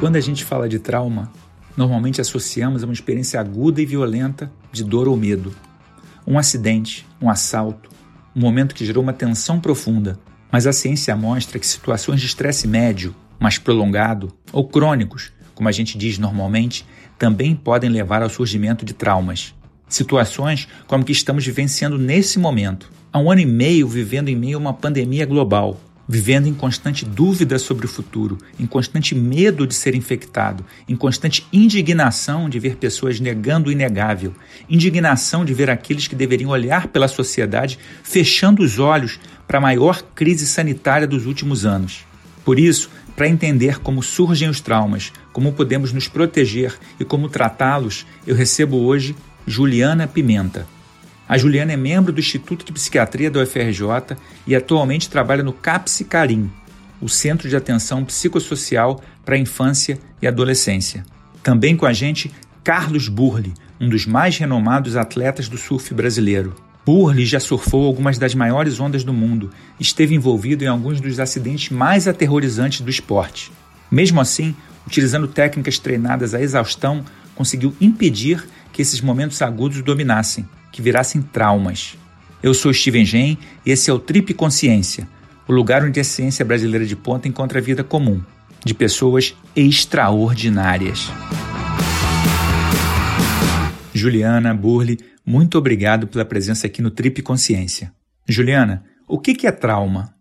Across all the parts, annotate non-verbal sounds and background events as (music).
Quando a gente fala de trauma, normalmente associamos a uma experiência aguda e violenta de dor ou medo. Um acidente, um assalto, um momento que gerou uma tensão profunda. Mas a ciência mostra que situações de estresse médio, mais prolongado, ou crônicos, como a gente diz normalmente, também podem levar ao surgimento de traumas. Situações como que estamos vivenciando nesse momento. Há um ano e meio vivendo em meio a uma pandemia global, vivendo em constante dúvida sobre o futuro, em constante medo de ser infectado, em constante indignação de ver pessoas negando o inegável, indignação de ver aqueles que deveriam olhar pela sociedade fechando os olhos para a maior crise sanitária dos últimos anos. Por isso, para entender como surgem os traumas, como podemos nos proteger e como tratá-los, eu recebo hoje Juliana Pimenta. A Juliana é membro do Instituto de Psiquiatria da UFRJ e atualmente trabalha no CAPS Carim, o Centro de Atenção Psicossocial para a Infância e Adolescência. Também com a gente, Carlos Burli, um dos mais renomados atletas do surf brasileiro. Burli já surfou algumas das maiores ondas do mundo esteve envolvido em alguns dos acidentes mais aterrorizantes do esporte. Mesmo assim, utilizando técnicas treinadas à exaustão, conseguiu impedir que esses momentos agudos dominassem que virassem traumas. Eu sou Steven Gen e esse é o Trip Consciência, o lugar onde a ciência brasileira de ponta encontra a vida comum, de pessoas extraordinárias. Juliana Burli, muito obrigado pela presença aqui no Trip Consciência. Juliana, o que é trauma?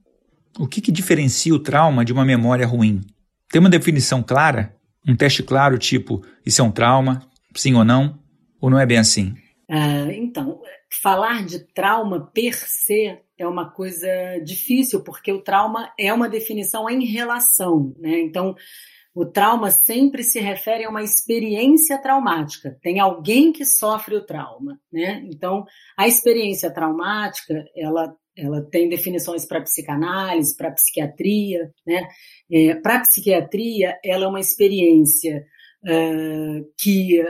O que diferencia o trauma de uma memória ruim? Tem uma definição clara? Um teste claro, tipo, isso é um trauma, sim ou não? Ou não é bem assim? Uh, então, falar de trauma per se é uma coisa difícil, porque o trauma é uma definição em relação, né? Então, o trauma sempre se refere a uma experiência traumática. Tem alguém que sofre o trauma, né? Então, a experiência traumática, ela ela tem definições para psicanálise, para psiquiatria, né? É, para psiquiatria, ela é uma experiência uh, que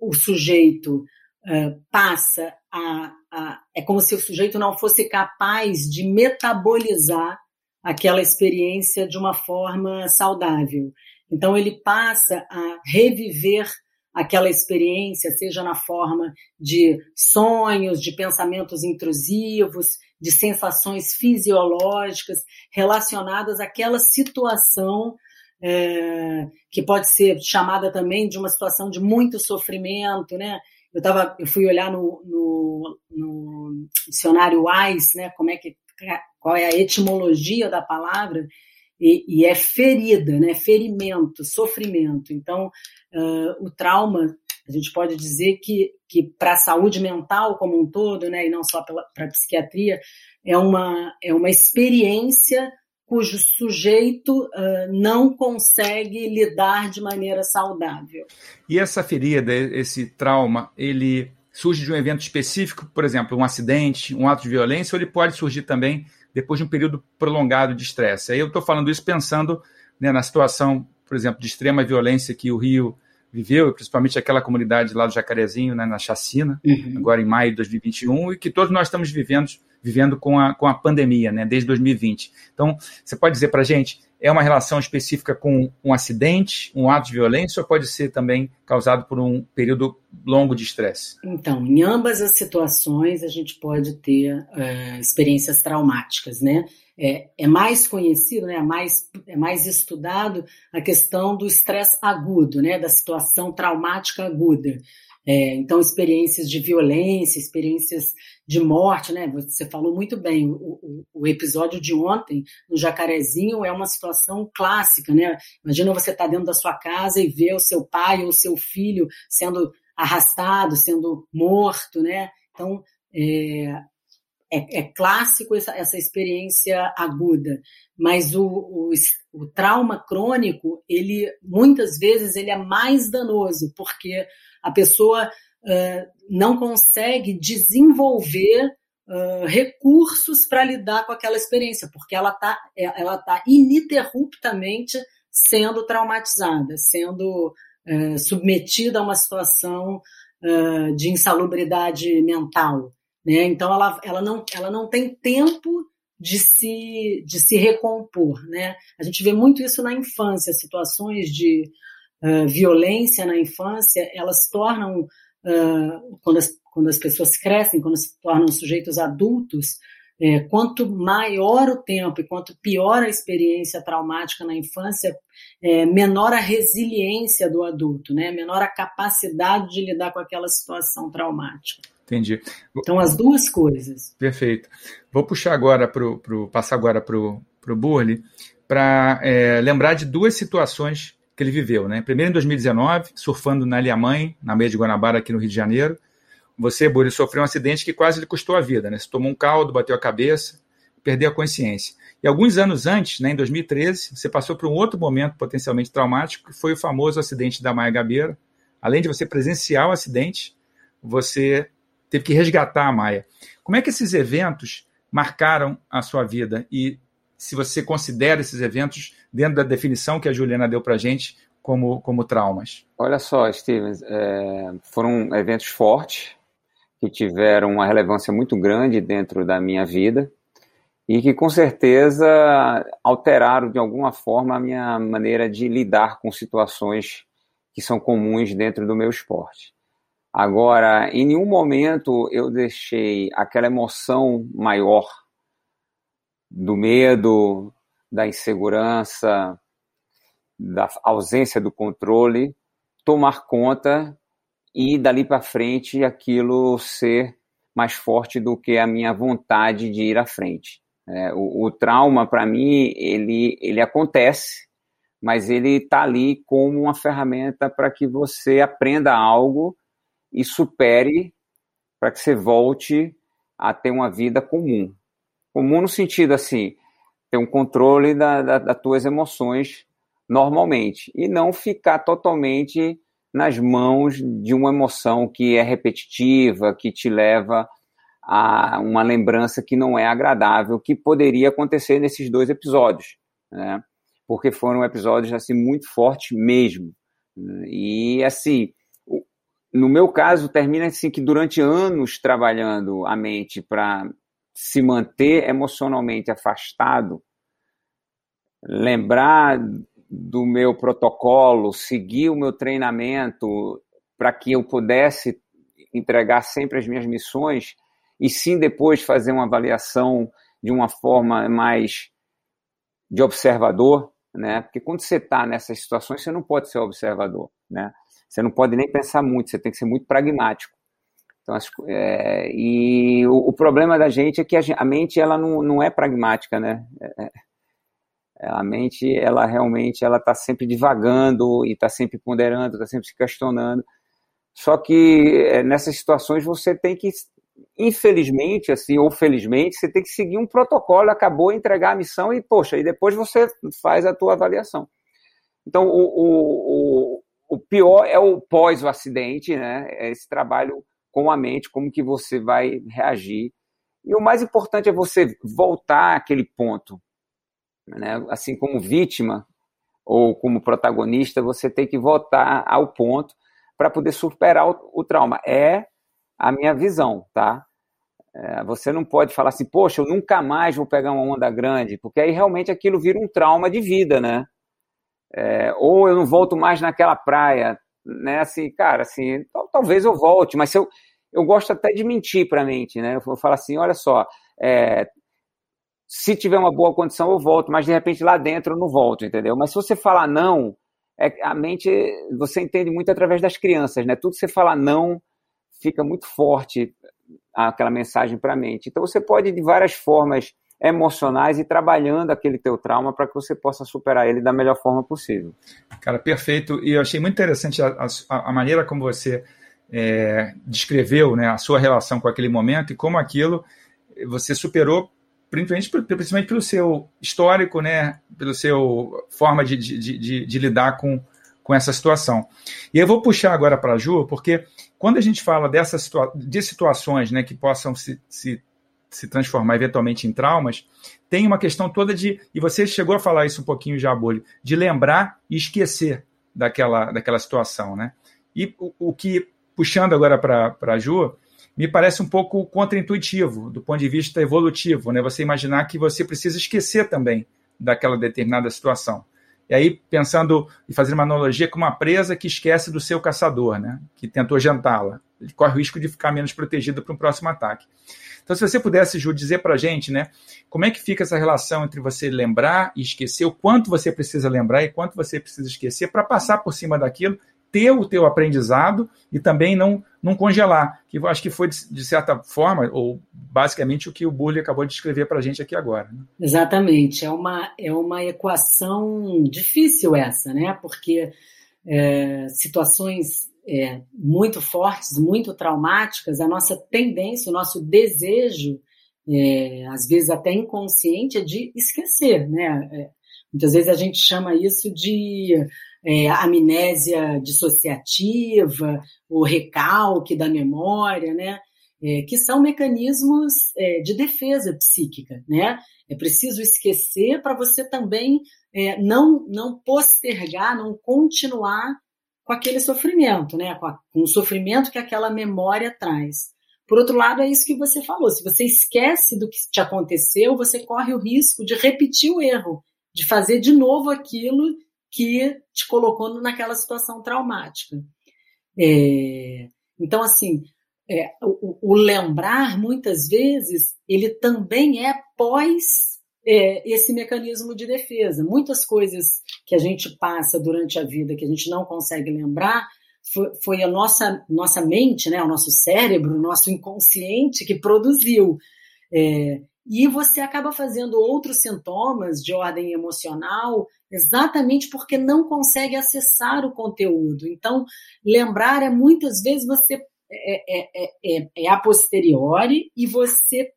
o sujeito passa a, a. É como se o sujeito não fosse capaz de metabolizar aquela experiência de uma forma saudável. Então, ele passa a reviver aquela experiência, seja na forma de sonhos, de pensamentos intrusivos, de sensações fisiológicas relacionadas àquela situação é, que pode ser chamada também de uma situação de muito sofrimento, né? Eu, tava, eu fui olhar no, no, no dicionário WISE, né, como é que, qual é a etimologia da palavra, e, e é ferida, né, ferimento, sofrimento. Então, uh, o trauma, a gente pode dizer que, que para a saúde mental como um todo, né, e não só para a psiquiatria, é uma, é uma experiência cujo sujeito uh, não consegue lidar de maneira saudável. E essa ferida, esse trauma, ele surge de um evento específico, por exemplo, um acidente, um ato de violência, ou ele pode surgir também depois de um período prolongado de estresse. Aí eu estou falando isso pensando né, na situação, por exemplo, de extrema violência que o Rio viveu, principalmente aquela comunidade lá do Jacarezinho, né, na chacina, uhum. agora em maio de 2021, e que todos nós estamos vivendo vivendo com a, com a pandemia, né, desde 2020. Então, você pode dizer para a gente, é uma relação específica com um acidente, um ato de violência, ou pode ser também causado por um período longo de estresse? Então, em ambas as situações, a gente pode ter uh, experiências traumáticas, né? É, é, mais conhecido, né, é, mais, é mais estudado a questão do estresse agudo, né, da situação traumática aguda. É, então, experiências de violência, experiências de morte, né? Você falou muito bem, o, o, o, episódio de ontem, no Jacarezinho, é uma situação clássica, né? Imagina você estar tá dentro da sua casa e ver o seu pai ou o seu filho sendo arrastado, sendo morto, né? Então, é, é, é clássico essa, essa, experiência aguda, mas o, o, o, trauma crônico, ele muitas vezes ele é mais danoso, porque a pessoa uh, não consegue desenvolver uh, recursos para lidar com aquela experiência, porque ela está ela tá ininterruptamente sendo traumatizada, sendo uh, submetida a uma situação de insalubridade mental. Né? Então, ela, ela, não, ela não tem tempo de se, de se recompor. Né? A gente vê muito isso na infância, situações de uh, violência na infância, elas tornam, uh, quando, as, quando as pessoas crescem, quando se tornam sujeitos adultos, é, quanto maior o tempo e quanto pior a experiência traumática na infância, é, menor a resiliência do adulto, né? menor a capacidade de lidar com aquela situação traumática. Entendi. Então, as duas coisas. Perfeito. Vou puxar agora para pro, passar agora para o Burley para é, lembrar de duas situações que ele viveu. Né? Primeiro em 2019, surfando na Ilha Mãe, na meia de Guanabara, aqui no Rio de Janeiro. Você, Burley, sofreu um acidente que quase lhe custou a vida. Né? Você tomou um caldo, bateu a cabeça, perdeu a consciência. E alguns anos antes, né, em 2013, você passou por um outro momento potencialmente traumático, que foi o famoso acidente da Maia Gabeira. Além de você presenciar o acidente, você teve que resgatar a Maia. Como é que esses eventos marcaram a sua vida? E se você considera esses eventos dentro da definição que a Juliana deu para gente como, como traumas? Olha só, Stevens, é, foram eventos fortes que tiveram uma relevância muito grande dentro da minha vida e que com certeza alteraram de alguma forma a minha maneira de lidar com situações que são comuns dentro do meu esporte. Agora, em nenhum momento eu deixei aquela emoção maior do medo, da insegurança, da ausência do controle tomar conta e dali para frente aquilo ser mais forte do que a minha vontade de ir à frente. É, o, o, trauma, para mim, ele, ele acontece, mas ele está ali como uma ferramenta para que você aprenda algo e supere para que você volte a ter uma vida comum. Comum no sentido assim, ter um controle da, da, das tuas emoções normalmente e não ficar totalmente nas mãos de uma emoção que é repetitiva, que te leva a uma lembrança que não é agradável, que poderia acontecer nesses dois episódios, né? Porque foram episódios assim muito fortes mesmo. E assim, no meu caso, termina assim que durante anos trabalhando a mente para se manter emocionalmente afastado, lembrar do meu protocolo, seguir o meu treinamento para que eu pudesse entregar sempre as minhas missões e sim depois fazer uma avaliação de uma forma mais de observador, né? Porque quando você está nessas situações, você não pode ser observador, né? Você não pode nem pensar muito, você tem que ser muito pragmático. Então, é, e o, o, problema da gente é que a, a, mente ela não, não é pragmática, né? É, é a mente, ela realmente, ela está sempre divagando e está sempre ponderando, está sempre se questionando. Só que é, nessas situações você tem que, infelizmente, assim, ou felizmente, você tem que seguir um protocolo, acabou, entregar a missão e, poxa, e depois você faz a tua avaliação. Então, o, o, o pior é o pós o acidente, né? É esse trabalho com a mente, como que você vai reagir. E o mais importante é você voltar àquele ponto. Né? Assim como vítima ou como protagonista, você tem que voltar ao ponto para poder superar o, o, trauma. É a minha visão, tá? É, você não pode falar assim, poxa, eu nunca mais vou pegar uma onda grande, porque aí realmente aquilo vira um trauma de vida, né? É, ou eu não volto mais naquela praia, né? Assim, cara, assim, talvez eu volte, mas eu, eu gosto até de mentir para a mente, né? Eu falo assim, olha só, é, se tiver uma boa condição eu volto, mas de repente lá dentro eu não volto, entendeu? Mas se você falar não, é, a mente você entende muito através das crianças, né? Tudo que você falar não fica muito forte aquela mensagem para a mente. Então você pode de várias formas emocionais e trabalhando aquele teu trauma para que você possa superar ele da melhor forma possível. Cara, perfeito. E eu achei muito interessante a, a, a maneira como você é, descreveu né, a sua relação com aquele momento e como aquilo você superou principalmente, principalmente pelo seu histórico, né, pelo seu forma de, de, de, de lidar com, com essa situação. E eu vou puxar agora para a Ju, porque quando a gente fala dessas situa de situações né, que possam se, se se transformar eventualmente em traumas, tem uma questão toda de, e você chegou a falar isso um pouquinho já, Bolho, de lembrar e esquecer daquela, daquela situação, né? E o, o que, puxando agora para a Ju, me parece um pouco contraintuitivo do ponto de vista evolutivo, né? Você imaginar que você precisa esquecer também daquela determinada situação. E aí, pensando e fazendo uma analogia com uma presa que esquece do seu caçador, né? Que tentou jantá-la. Ele corre o risco de ficar menos protegido para um próximo ataque. Então, se você pudesse, Ju, dizer para a gente, né? Como é que fica essa relação entre você lembrar e esquecer, o quanto você precisa lembrar e quanto você precisa esquecer para passar por cima daquilo ter o teu aprendizado e também não, não congelar, que eu acho que foi, de certa forma, ou basicamente o que o Burley acabou de escrever para a gente aqui agora. Né? Exatamente, é uma, é uma equação difícil essa, né? porque é, situações é, muito fortes, muito traumáticas, a nossa tendência, o nosso desejo, é, às vezes até inconsciente, é de esquecer, né? É, muitas vezes a gente chama isso de é, amnésia dissociativa, o recalque da memória, né? É, que são mecanismos é, de defesa psíquica, né? É preciso esquecer para você também é, não, não postergar, não continuar com aquele sofrimento, né? Com, a, com o sofrimento que aquela memória traz. Por outro lado, é isso que você falou. Se você esquece do que te aconteceu, você corre o risco de repetir o erro, de fazer de novo aquilo que te colocou naquela situação traumática. É, então, assim, é, o, o, lembrar, muitas vezes, ele também é pós é, esse mecanismo de defesa. Muitas coisas que a gente passa durante a vida que a gente não consegue lembrar, foi, foi a nossa, nossa mente, né, o nosso cérebro, o nosso inconsciente que produziu. É, e você acaba fazendo outros sintomas de ordem emocional exatamente porque não consegue acessar o conteúdo. Então, lembrar é muitas vezes você é, é, é, é a posteriori e você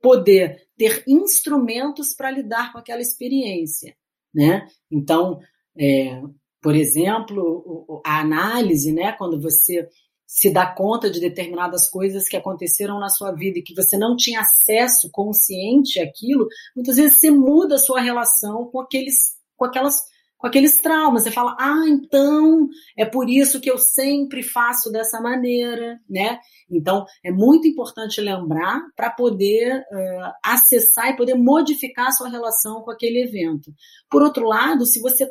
poder ter instrumentos para lidar com aquela experiência, né? Então, é, por exemplo, a análise, né? Quando você se dá conta de determinadas coisas que aconteceram na sua vida e que você não tinha acesso consciente àquilo, muitas vezes você muda a sua relação com aqueles, com aquelas, com aqueles traumas. Você fala, ah, então é por isso que eu sempre faço dessa maneira, né? Então é muito importante lembrar para poder uh, acessar e poder modificar a sua relação com aquele evento. Por outro lado, se você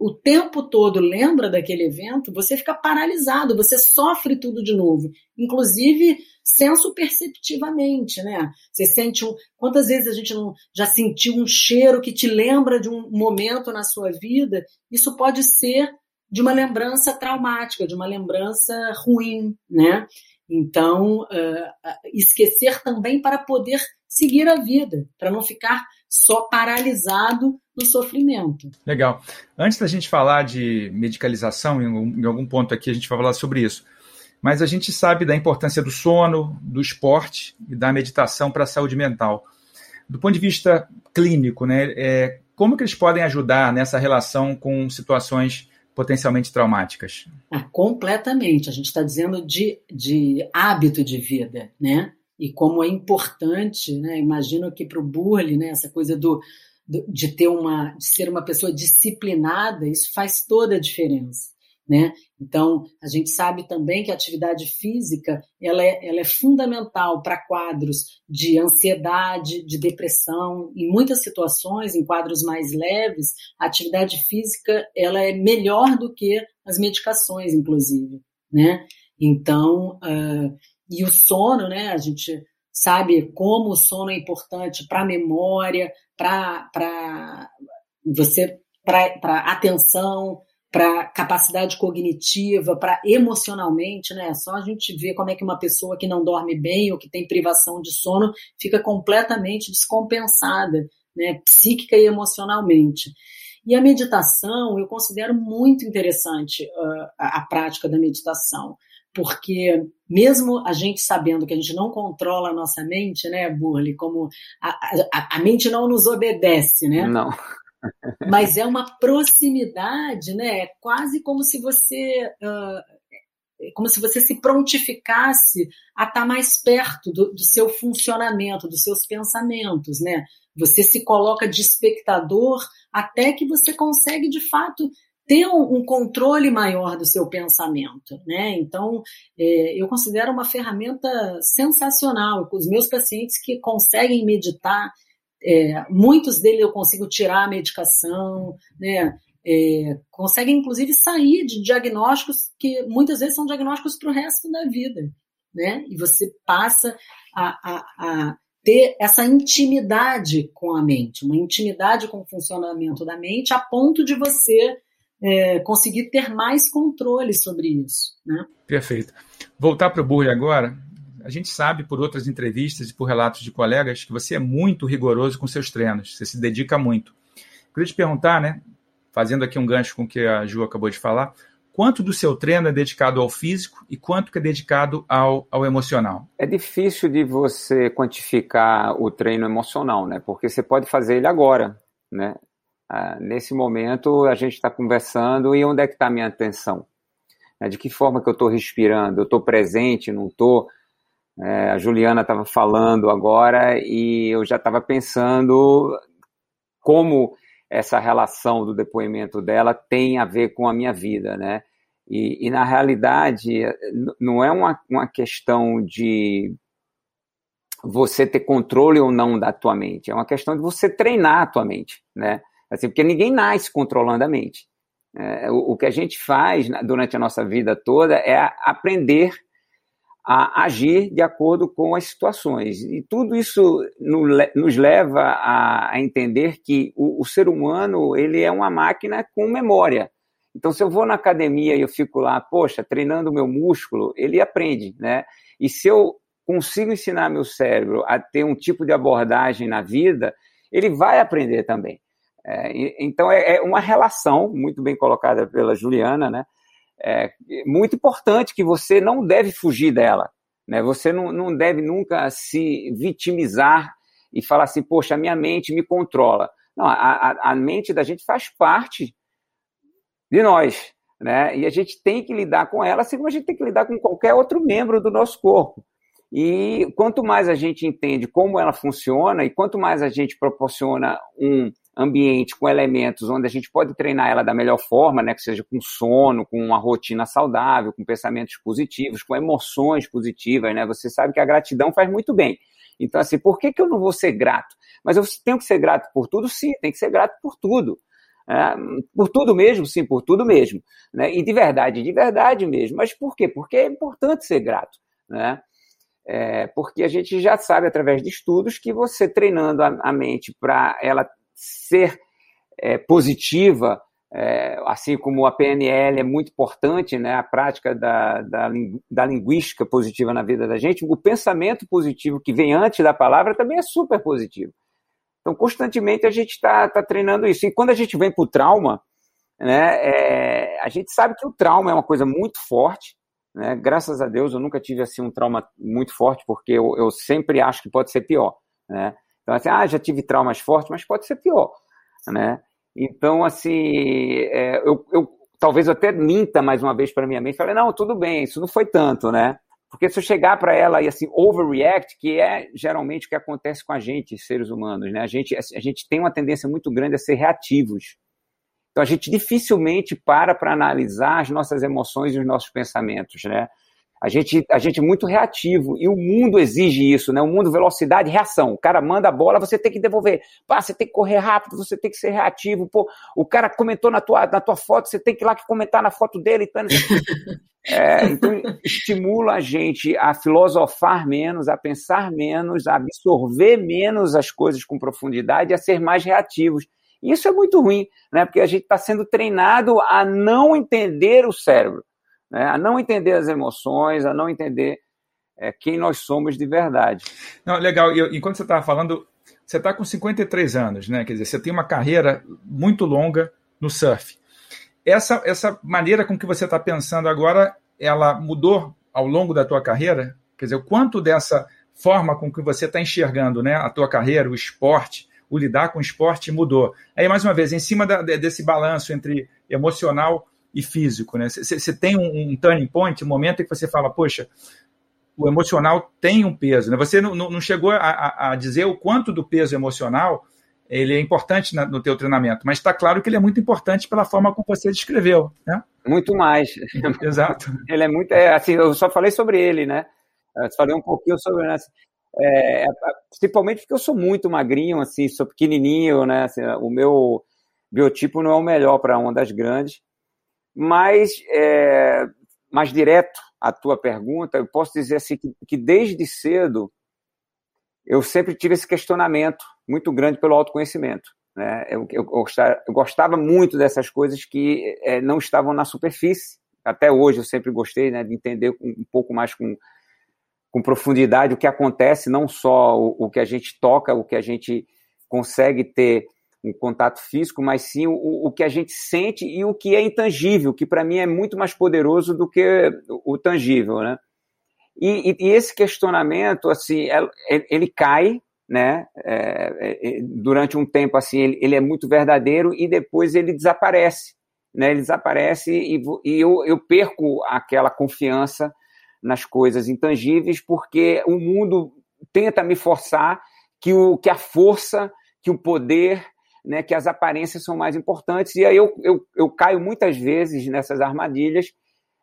o tempo todo lembra daquele evento, você fica paralisado, você sofre tudo de novo, inclusive senso perceptivamente, né? Você sente um, quantas vezes a gente não já sentiu um cheiro que te lembra de um momento na sua vida? Isso pode ser de uma lembrança traumática, de uma lembrança ruim, né? Então, uh, esquecer também para poder seguir a vida, para não ficar só paralisado no sofrimento. Legal. Antes da gente falar de medicalização, em algum ponto aqui a gente vai falar sobre isso, mas a gente sabe da importância do sono, do esporte e da meditação para a saúde mental. Do ponto de vista clínico, né, é, como que eles podem ajudar nessa relação com situações potencialmente traumáticas? Ah, completamente. A gente está dizendo de, de hábito de vida, né? E como é importante, né? Imagino que para o Burle, né? Essa coisa do, do, de ter uma, de ser uma pessoa disciplinada, isso faz toda a diferença. Né? Então, a gente sabe também que a atividade física ela é, ela é fundamental para quadros de ansiedade, de depressão. Em muitas situações, em quadros mais leves, a atividade física ela é melhor do que as medicações, inclusive. Né? Então, uh, e o sono, né? A gente sabe como o sono é importante para a memória, para você, para atenção, para capacidade cognitiva, para emocionalmente, né? Só a gente vê como é que uma pessoa que não dorme bem ou que tem privação de sono fica completamente descompensada, né? Psíquica e emocionalmente. E a meditação, eu considero muito interessante uh, a, a prática da meditação, porque mesmo a gente sabendo que a gente não controla a nossa mente, né, Burley, como a, a, a mente não nos obedece, né? Não (laughs) mas é uma proximidade, né? É quase como se você uh, como se você se prontificasse a estar mais perto do, do, seu funcionamento, dos seus pensamentos, né? Você se coloca de espectador até que você consegue de fato ter um, controle maior do seu pensamento, né? Então, é, eu considero uma ferramenta sensacional. Os meus pacientes que conseguem meditar, é, muitos deles eu consigo tirar a medicação, né? É, conseguem inclusive sair de diagnósticos que muitas vezes são diagnósticos para o resto da vida, né? E você passa a, a, a ter essa intimidade com a mente, uma intimidade com o funcionamento da mente, a ponto de você é, conseguir ter mais controle sobre isso. Né? Perfeito. Voltar para o Burle agora. A gente sabe por outras entrevistas e por relatos de colegas que você é muito rigoroso com seus treinos, você se dedica muito. Queria te perguntar, né, fazendo aqui um gancho com o que a Ju acabou de falar, quanto do seu treino é dedicado ao físico e quanto que é dedicado ao, ao emocional? É difícil de você quantificar o treino emocional, né? Porque você pode fazer ele agora, né? Ah, nesse momento a gente está conversando e onde é que está a minha atenção? É, de que forma que eu estou respirando? Eu estou presente, não estou? É, a Juliana estava falando agora e eu já estava pensando como essa relação do depoimento dela tem a ver com a minha vida, né? E, e na realidade, não é uma, uma questão de você ter controle ou não da tua mente, é uma questão de você treinar a tua mente, né? Assim, porque ninguém nasce controlando a mente. É, o, o, que a gente faz durante a nossa vida toda é aprender a agir de acordo com as situações. E tudo isso nos leva a, entender que o, o, ser humano ele é uma máquina com memória. Então, se eu vou na academia e eu fico lá, poxa, treinando o meu músculo, ele aprende, né? E se eu consigo ensinar meu cérebro a ter um tipo de abordagem na vida, ele vai aprender também. É, então, é, é, uma relação muito bem colocada pela Juliana, né? É, muito importante que você não deve fugir dela. Né? Você não, não deve nunca se vitimizar e falar assim, poxa, a minha mente me controla. Não, a, a, mente da gente faz parte de nós. Né? E a gente tem que lidar com ela, assim como a gente tem que lidar com qualquer outro membro do nosso corpo. E quanto mais a gente entende como ela funciona e quanto mais a gente proporciona um ambiente com elementos onde a gente pode treinar ela da melhor forma, né, que seja com sono, com uma rotina saudável, com pensamentos positivos, com emoções positivas, né? Você sabe que a gratidão faz muito bem. Então, assim, por que, que eu não vou ser grato? Mas eu tenho que ser grato por tudo? Sim, tem que ser grato por tudo. É, por tudo mesmo, sim, por tudo mesmo. Né? E de verdade, de verdade mesmo. Mas por quê? Porque é importante ser grato. Né? É, porque a gente já sabe, através de estudos, que você treinando a, a mente para ela ser é, positiva, é, assim como a PNL é muito importante, né, a prática da, da, da, linguística positiva na vida da gente, o pensamento positivo que vem antes da palavra também é super positivo. Então, constantemente a gente está tá treinando isso. E quando a gente vem para o trauma, né, é, a gente sabe que o trauma é uma coisa muito forte. Né, graças a Deus eu nunca tive assim um trauma muito forte, porque eu, eu sempre acho que pode ser pior. Né? Então, assim, ah, já tive traumas fortes, mas pode ser pior, né? Então, assim, é, eu, eu, talvez eu até minta mais uma vez para minha mente, falei, não, tudo bem, isso não foi tanto, né? Porque se eu chegar para ela e assim, overreact, que é geralmente o que acontece com a gente, seres humanos, né? A gente, a gente tem uma tendência muito grande a ser reativos. Então a gente dificilmente para para analisar as nossas emoções e os nossos pensamentos, né? A gente, a gente é muito reativo e o mundo exige isso, né? O mundo, velocidade, reação. O cara manda a bola, você tem que devolver. Pá, você tem que correr rápido, você tem que ser reativo. Pô, o cara comentou na tua, na tua foto, você tem que ir lá que comentar na foto dele. Então, (laughs) é, então, estimula a gente a filosofar menos, a pensar menos, a absorver menos as coisas com profundidade, a ser mais reativos. Isso é muito ruim, né? Porque a gente está sendo treinado a não entender o cérebro né? a não entender as emoções, a não entender é, quem nós somos de verdade. Não, legal. E enquanto você estava falando, você está com 53 anos, né? Quer dizer, você tem uma carreira muito longa no surf. Essa, essa maneira com que você está pensando agora, ela mudou ao longo da tua carreira? Quer dizer, o quanto dessa forma com que você está enxergando né, a tua carreira, o esporte, o lidar com o esporte mudou. Aí, mais uma vez, em cima da, desse balanço entre emocional e físico, né? Você tem um, um, turning point, um momento em que você fala, poxa, o emocional tem um peso, né? Você não, não chegou a, a, dizer o quanto do peso emocional ele é importante na, no teu treinamento, mas está claro que ele é muito importante pela forma como você descreveu, né? Muito mais. (laughs) Exato. ele é muito, é, assim, eu só falei sobre ele, né? Eu falei um pouquinho sobre, né? É, principalmente porque eu sou muito magrinho, assim, sou pequenininho, né? Assim, o meu biotipo não é o melhor para ondas grandes, mas é, mais direto à tua pergunta, eu posso dizer assim que, que desde cedo eu sempre tive esse questionamento muito grande pelo autoconhecimento. Né? Eu, eu, gostava, eu gostava muito dessas coisas que é, não estavam na superfície. Até hoje eu sempre gostei né, de entender um pouco mais com, com profundidade o que acontece, não só o, o, que a gente toca, o que a gente consegue ter um contato físico, mas sim o, o que a gente sente e o que é intangível, que para mim é muito mais poderoso do que o, tangível, né? E, e, e, esse questionamento, assim, é, é, ele cai, né? É, é, durante um tempo, assim, ele, ele, é muito verdadeiro e depois ele desaparece, né? Ele desaparece e, e eu, eu perco aquela confiança nas coisas intangíveis porque o mundo tenta me forçar que, o, que a força, que o poder, né, que as aparências são mais importantes. E aí eu, eu, eu caio muitas vezes nessas armadilhas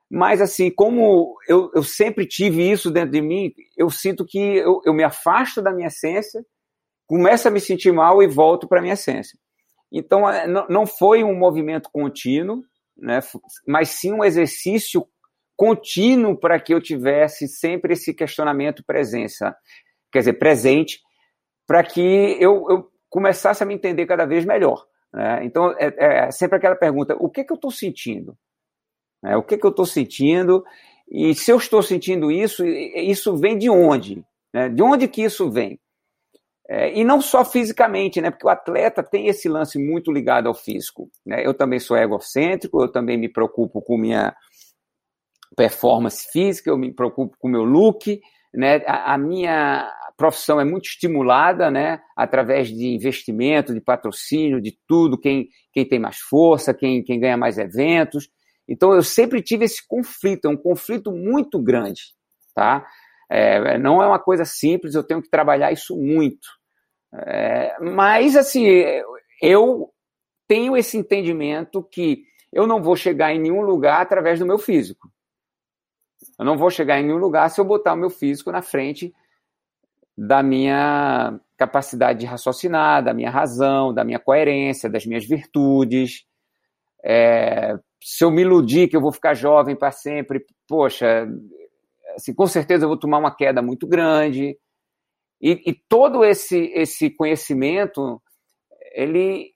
mas, assim, como eu, eu sempre tive isso dentro de mim, eu sinto que eu, eu me afasto da minha essência, começo a me sentir mal e volto para a minha essência. Então, é, não foi um movimento contínuo, né, mas sim um exercício contínuo para que eu tivesse sempre esse questionamento presença, quer dizer, presente, para que eu, eu, começasse a me entender cada vez melhor. Né? Então, é, é sempre aquela pergunta: o que, que eu estou sentindo? Né? O que, que eu estou sentindo? E se eu estou sentindo isso, isso vem de onde? Né? De onde que isso vem? É, e não só fisicamente, né? Porque o atleta tem esse lance muito ligado ao físico. Né? Eu também sou egocêntrico, eu também me preocupo com minha performance física, eu me preocupo com meu look, né? A, a, minha profissão é muito estimulada, né? Através de investimento, de patrocínio, de tudo, quem, quem tem mais força, quem, quem ganha mais eventos. Então eu sempre tive esse conflito, é um conflito muito grande, tá? É, não é uma coisa simples, eu tenho que trabalhar isso muito. É, mas assim, eu tenho esse entendimento que eu não vou chegar em nenhum lugar através do meu físico. Eu não vou chegar em nenhum lugar se eu botar o meu físico na frente da minha capacidade de raciocinar, da minha razão, da minha coerência, das minhas virtudes. É, se eu me iludir que eu vou ficar jovem para sempre, poxa, assim, com certeza eu vou tomar uma queda muito grande. E, e, todo esse, esse conhecimento, ele,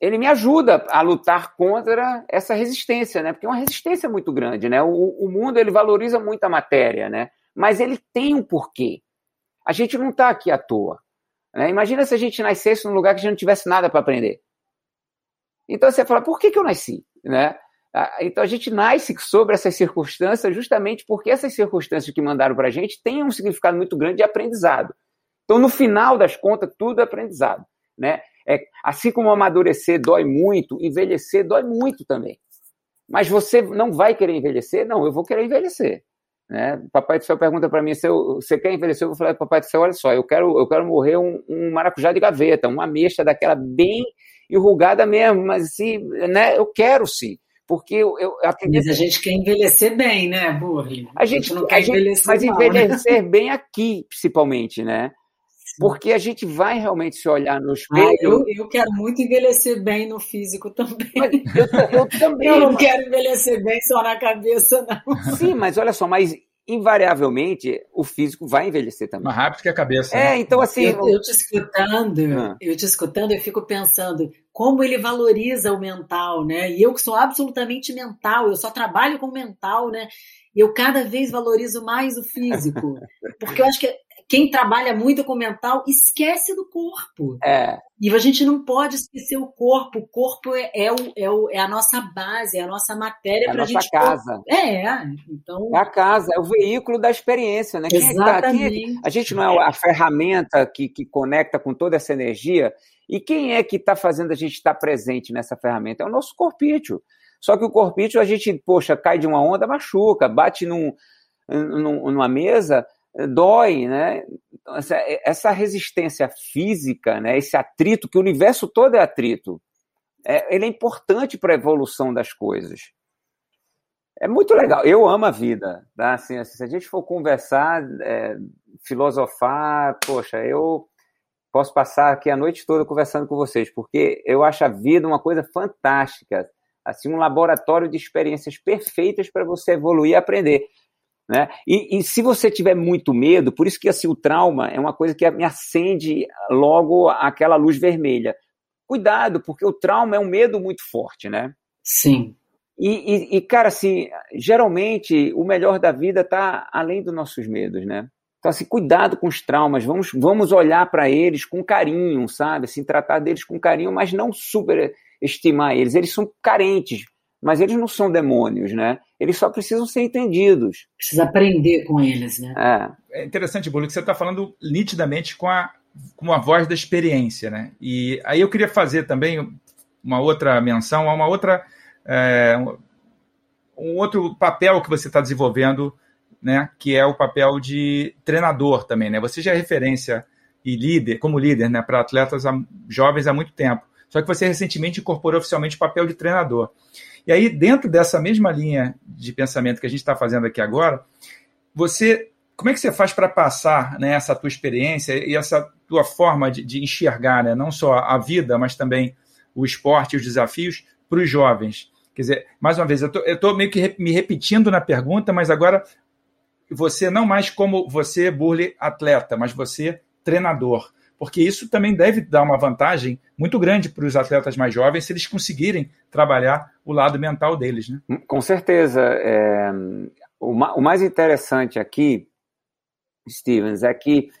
ele me ajuda a lutar contra essa resistência, né? Porque é uma resistência muito grande, né? O, o mundo, ele valoriza muito a matéria, né? Mas ele tem um porquê. A gente não está aqui à toa. Né? Imagina se a gente nascesse num lugar que a gente não tivesse nada para aprender. Então você fala, por que, que eu nasci? Né? Então a gente nasce sobre essas circunstâncias justamente porque essas circunstâncias que mandaram para a gente têm um significado muito grande de aprendizado. Então, no final das contas, tudo é aprendizado. Né? É, assim como amadurecer dói muito, envelhecer dói muito também. Mas você não vai querer envelhecer? Não, eu vou querer envelhecer. Né? Papai do Céu pergunta para mim se eu, você quer envelhecer? Eu vou falar, Papai do Céu, olha só, eu quero, eu quero morrer um, um maracujá de gaveta, uma ameixa daquela bem enrugada mesmo, mas assim, né, eu quero sim porque eu, eu acredito... Mas a gente quer envelhecer bem, né, Burri? A gente, a gente não quer gente, envelhecer Mas mal, envelhecer né? bem aqui, principalmente, né? Porque a gente vai realmente se olhar no espelho. Ah, eu, eu quero muito envelhecer bem no físico também. Eu, eu, também. eu não quero envelhecer bem só na cabeça, não. Sim, mas olha só, mas invariavelmente o físico vai envelhecer também. Mais rápido que a cabeça. É, né? então assim. Eu, eu te escutando, ah. eu te escutando, eu fico pensando como ele valoriza o mental, né? E eu que sou absolutamente mental, eu só trabalho com mental, né? E eu cada vez valorizo mais o físico. (laughs) Porque eu acho que quem trabalha muito com mental esquece do corpo. É. E a gente não pode esquecer o corpo. O corpo é, é, o, é, o, é a nossa base, é a nossa matéria é para a gente. casa. É, então. É a casa, é o veículo da experiência, né? Quem Exatamente. É tá aqui? A gente não é a ferramenta que, que conecta com toda essa energia. E quem é que está fazendo a gente estar presente nessa ferramenta? É o nosso corpício. Só que o corpício, a gente, poxa, cai de uma onda, machuca, bate num, num, numa mesa, dói, né? Então, essa, essa, resistência física, né? Esse atrito, que o universo todo é atrito, é, ele é importante para a evolução das coisas. É muito legal. Eu amo a vida, tá? Assim, assim se a gente for conversar, é, filosofar, poxa, eu posso passar aqui a noite toda conversando com vocês, porque eu acho a vida uma coisa fantástica, assim um laboratório de experiências perfeitas para você evoluir e aprender. Né? E, e, se você tiver muito medo, por isso que assim, o trauma é uma coisa que me acende logo aquela luz vermelha. Cuidado, porque o trauma é um medo muito forte, né? Sim. E, e, e cara, assim, geralmente o melhor da vida está além dos nossos medos, né? Então, assim, cuidado com os traumas, vamos, vamos olhar para eles com carinho, sabe? Assim, tratar deles com carinho, mas não superestimar eles. Eles são carentes, mas eles não são demônios, né? Eles só precisam ser entendidos. Precisa aprender com eles, né? É, é interessante, Bolo, que você está falando nitidamente com a, com a voz da experiência, né? E aí eu queria fazer também uma outra menção a uma outra é, um outro papel que você está desenvolvendo, né? Que é o papel de treinador também, né? Você já é referência e líder, como líder, né? Para atletas jovens há muito tempo. Só que você recentemente incorporou oficialmente o papel de treinador. E aí, dentro dessa mesma linha de pensamento que a gente está fazendo aqui agora, você, como é que você faz para passar né, essa tua experiência e essa tua forma de, de enxergar, né, não só a vida, mas também o esporte e os desafios para os jovens? Quer dizer, mais uma vez, eu estou meio que me repetindo na pergunta, mas agora você não mais como você, Burle, atleta, mas você treinador porque isso também deve dar uma vantagem muito grande para os atletas mais jovens se eles conseguirem trabalhar o lado mental deles. Né? Com certeza. É, o, o mais interessante aqui, Stevens, é que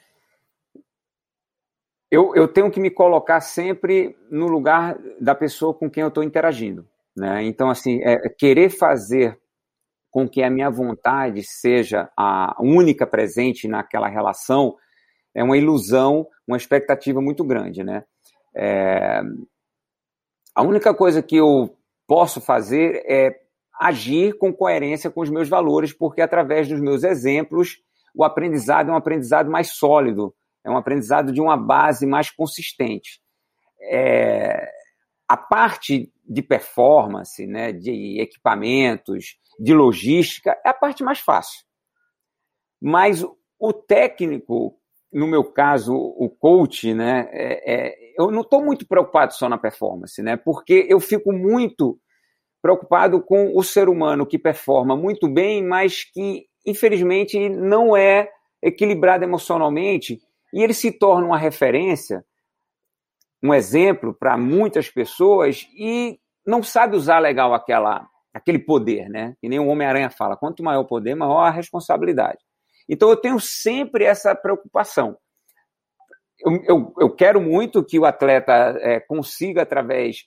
eu, eu tenho que me colocar sempre no lugar da pessoa com quem eu estou interagindo. Né? Então, assim, é, querer fazer com que a minha vontade seja a única presente naquela relação é uma ilusão, uma expectativa muito grande, né? É... A única coisa que eu posso fazer é agir com coerência com os meus valores, porque através dos meus exemplos, o aprendizado é um aprendizado mais sólido, é um aprendizado de uma base mais consistente. É... A parte de performance, né, de equipamentos, de logística, é a parte mais fácil. Mas o técnico no meu caso, o coach, né, é, é, eu não estou muito preocupado só na performance, né, porque eu fico muito preocupado com o ser humano que performa muito bem, mas que, infelizmente, não é equilibrado emocionalmente e ele se torna uma referência, um exemplo para muitas pessoas e não sabe usar legal aquela, aquele poder, né? Que nem o Homem-Aranha fala: quanto maior o poder, maior a responsabilidade. Então eu tenho sempre essa preocupação. Eu, eu, eu quero muito que o atleta é, consiga, através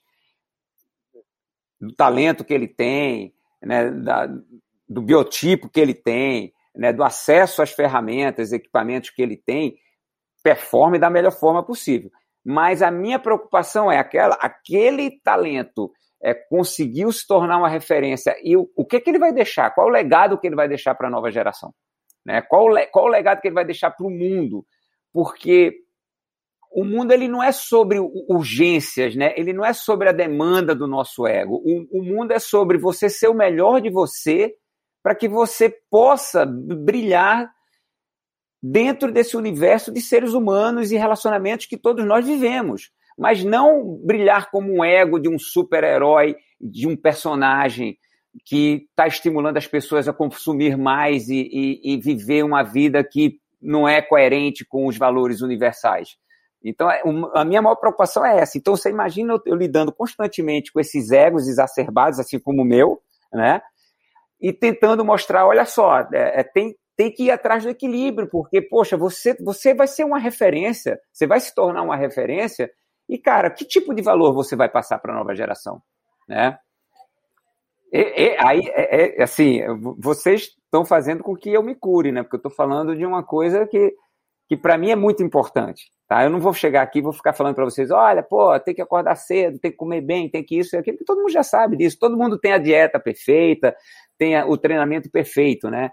do talento que ele tem, né, da, do biotipo que ele tem, né, do acesso às ferramentas, equipamentos que ele tem, performe da melhor forma possível. Mas a minha preocupação é aquela, aquele talento é, conseguiu se tornar uma referência e o, o que, que ele vai deixar? Qual o legado que ele vai deixar para a nova geração? Né? Qual, qual o legado que ele vai deixar para o mundo? Porque o mundo ele não é sobre urgências, né? ele não é sobre a demanda do nosso ego. O, o mundo é sobre você ser o melhor de você para que você possa brilhar dentro desse universo de seres humanos e relacionamentos que todos nós vivemos. Mas não brilhar como um ego de um super-herói, de um personagem, que está estimulando as pessoas a consumir mais e, e, e, viver uma vida que não é coerente com os valores universais. Então, é, a minha maior preocupação é essa. Então, você imagina eu, eu lidando constantemente com esses egos exacerbados, assim como o meu, né? E tentando mostrar, olha só, é, é, tem, tem que ir atrás do equilíbrio, porque, poxa, você, você vai ser uma referência, você vai se tornar uma referência, e, cara, que tipo de valor você vai passar para a nova geração? Né? E, aí, é, é, assim, vocês estão fazendo com que eu me cure, né? Porque eu estou falando de uma coisa que, que para mim é muito importante, tá? Eu não vou chegar aqui e vou ficar falando para vocês, olha, pô, tem que acordar cedo, tem que comer bem, tem que isso e aquilo, todo mundo já sabe disso. Todo mundo tem a dieta perfeita, tem o treinamento perfeito, né?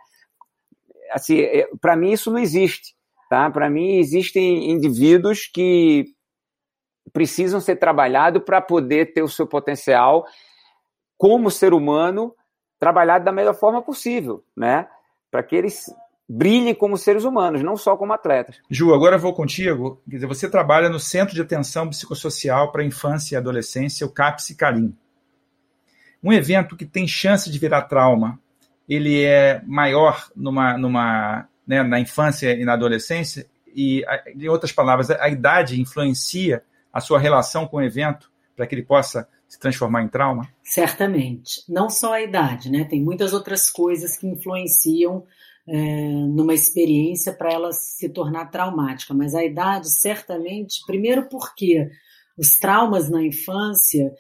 assim, é, para mim isso não existe. Tá? Para mim, existem indivíduos que precisam ser trabalhados para poder ter o seu potencial como ser humano trabalhado da melhor forma possível, né? Para que eles brilhem como seres humanos, não só como atletas. Ju, agora eu vou contigo. Quer dizer, você trabalha no Centro de Atenção Psicossocial para Infância e Adolescência, o CAPS Carim. Um evento que tem chance de virar trauma, ele é maior numa, numa, né, na infância e na adolescência, e, em outras palavras, a idade influencia a sua relação com o evento para que ele possa se transformar em trauma? Certamente. Não só a idade, né? Tem muitas outras coisas que influenciam é, numa experiência para ela se tornar traumática, mas a idade, certamente, primeiro porque os traumas na infância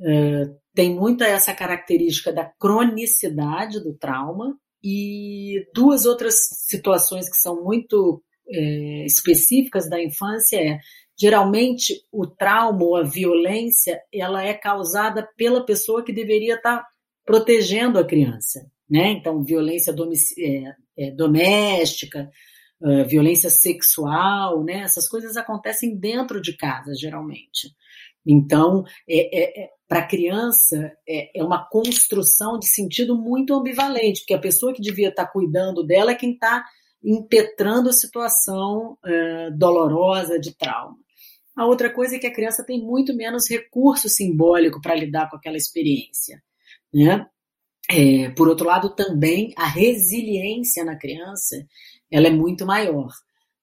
é, tem muito essa característica da cronicidade do trauma e duas outras situações que são muito é, específicas da infância é geralmente o trauma ou a violência ela é causada pela pessoa que deveria estar protegendo a criança, né? Então violência é, é, doméstica, violência sexual, né? Essas coisas acontecem dentro de casa geralmente. Então, é, é, é para a criança, é, é, uma construção de sentido muito ambivalente, porque a pessoa que devia estar cuidando dela é quem está impetrando a situação uh, dolorosa de trauma. A outra coisa é que a criança tem muito menos recurso simbólico para lidar com aquela experiência. Né? É, por outro lado, também a resiliência na criança ela é muito maior.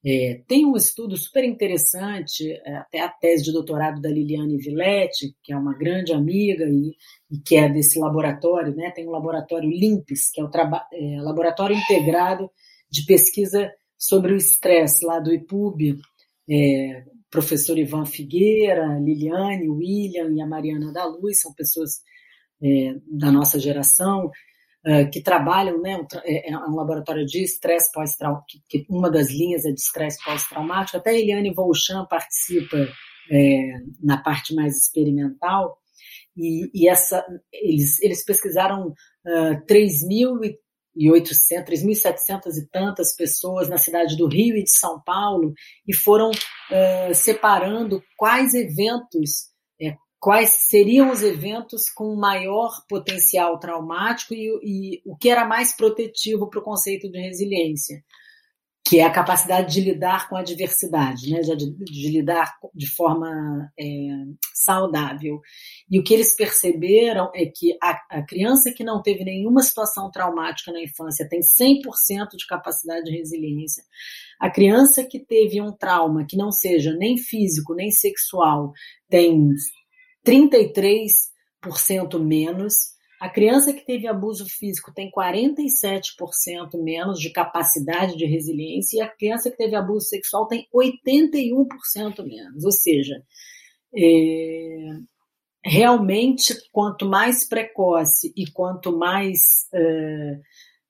É, tem um estudo super interessante, é, até a tese de doutorado da Liliane Villetti, que é uma grande amiga e, e que é desse laboratório, né? tem um laboratório LIMPES, que é o é, Laboratório Integrado de Pesquisa sobre o Estresse, lá do IPUB, é, professor Ivan Figueira, Liliane, William e a Mariana da Luz, são pessoas é, da nossa geração, uh, que trabalham, né, um, é, é, um laboratório de estresse pós-traumático, uma das linhas é de estresse pós-traumático, até a Eliane Volchan participa é, na parte mais experimental, e, e essa, eles, eles pesquisaram uh, 3.800, 3.700 e tantas pessoas na cidade do Rio e de São Paulo e foram separando quais eventos quais seriam os eventos com maior potencial traumático e, e o que era mais protetivo para o conceito de resiliência, que é a capacidade de lidar com a diversidade, né? de, de lidar de forma é, saudável. E o que eles perceberam é que a, a criança que não teve nenhuma situação traumática na infância tem 100% de capacidade de resiliência. A criança que teve um trauma que não seja nem físico nem sexual tem 33% menos. A criança que teve abuso físico tem 47% menos de capacidade de resiliência e a criança que teve abuso sexual tem 81% menos. Ou seja, é, realmente, quanto mais precoce e quanto mais é,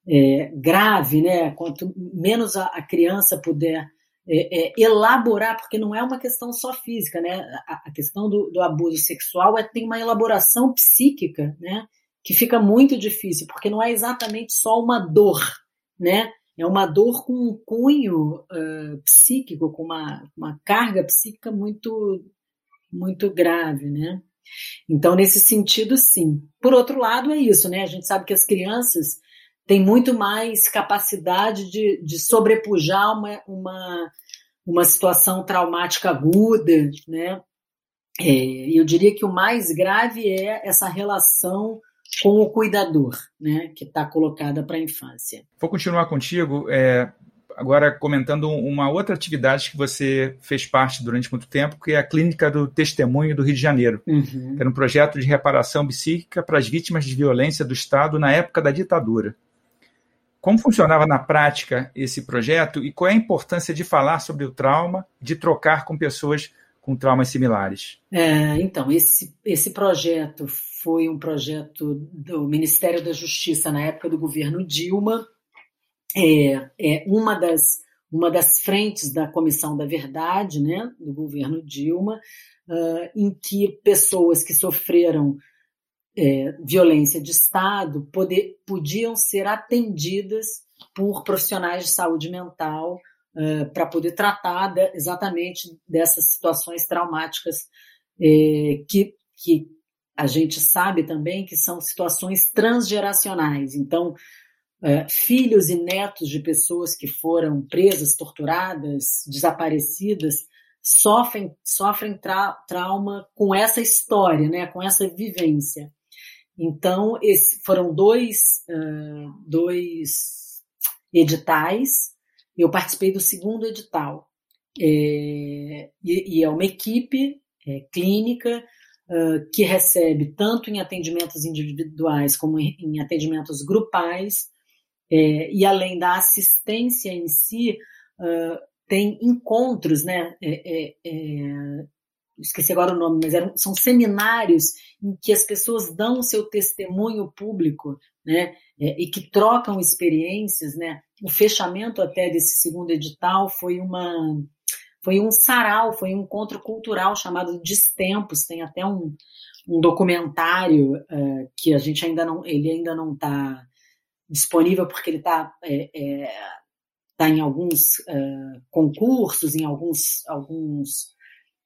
é, grave, né, quanto menos a, a criança puder é, é, elaborar, porque não é uma questão só física, né? A, a questão do, do, abuso sexual é, tem uma elaboração psíquica, né? Que fica muito difícil, porque não é exatamente só uma dor, né? É uma dor com um cunho uh, psíquico, com uma, uma carga psíquica muito, muito grave, né? Então, nesse sentido, sim. Por outro lado, é isso, né? A gente sabe que as crianças tem muito mais capacidade de, de sobrepujar uma, uma, uma situação traumática aguda, né? É, eu diria que o mais grave é essa relação com o cuidador, né, que está colocada para a infância. Vou continuar contigo, é, agora comentando uma outra atividade que você fez parte durante muito tempo, que é a Clínica do Testemunho do Rio de Janeiro, uhum. que era um projeto de reparação psíquica para as vítimas de violência do Estado na época da ditadura. Como funcionava na prática esse projeto e qual é a importância de falar sobre o trauma, de trocar com pessoas com traumas similares? É, então, esse, esse projeto foi um projeto do Ministério da Justiça na época do governo Dilma. É, é uma, das, uma das frentes da Comissão da Verdade, né, do governo Dilma, uh, em que pessoas que sofreram é, violência de Estado poder, podiam ser atendidas por profissionais de saúde mental uh, para poder tratar de, exatamente dessas situações traumáticas eh, que, que a gente sabe também que são situações transgeracionais. Então, uh, filhos e netos de pessoas que foram presas, torturadas, desaparecidas, sofrem, sofrem tra trauma com essa história, né, com essa vivência. Então, esse, foram dois, uh, dois editais. Eu participei do segundo edital. É, e, e, é uma equipe é, clínica uh, que recebe tanto em atendimentos individuais como em, em atendimentos grupais. É, e além da assistência em si, uh, tem encontros, né? É, é, é, esqueci agora o nome, mas eram, são seminários em que as pessoas dão o seu testemunho público, né? É, e que trocam experiências, né? O fechamento até desse segundo edital foi uma foi um sarau, foi um encontro cultural chamado Destempos. Tem até um, um documentário uh, que a gente ainda não, ele ainda não está disponível porque ele está é, é, tá em alguns uh, concursos, em alguns, alguns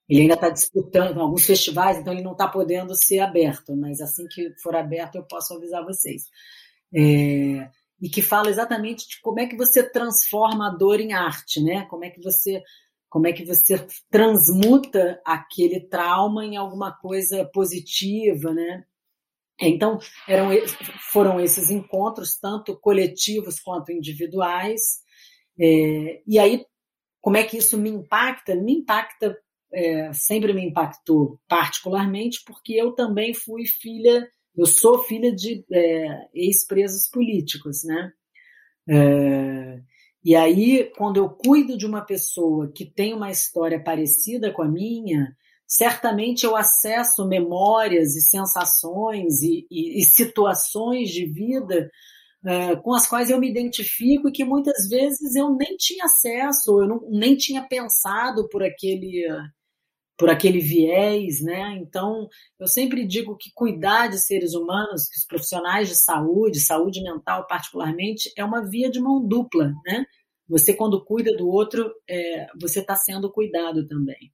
ele ainda está disputando em alguns festivais, então ele não está podendo ser aberto, mas assim que for aberto eu posso avisar vocês. É, e que fala exatamente de como é que você transforma a dor em arte, né? Como é que você como é que você transmuta aquele trauma em alguma coisa positiva, né? Então, eram, foram esses encontros, tanto coletivos quanto individuais. É, e aí, como é que isso me impacta? Me impacta, é, sempre me impactou particularmente, porque eu também fui filha, eu sou filha de é, ex-presos políticos, né? É, e aí, quando eu cuido de uma pessoa que tem uma história parecida com a minha, certamente eu acesso memórias e sensações e, e, e situações de vida uh, com as quais eu me identifico e que muitas vezes eu nem tinha acesso, eu não, nem tinha pensado por aquele por aquele viés, né? Então, eu sempre digo que cuidar de seres humanos, que os profissionais de saúde, saúde mental particularmente, é uma via de mão dupla, né? Você quando cuida do outro, é, você está sendo cuidado também.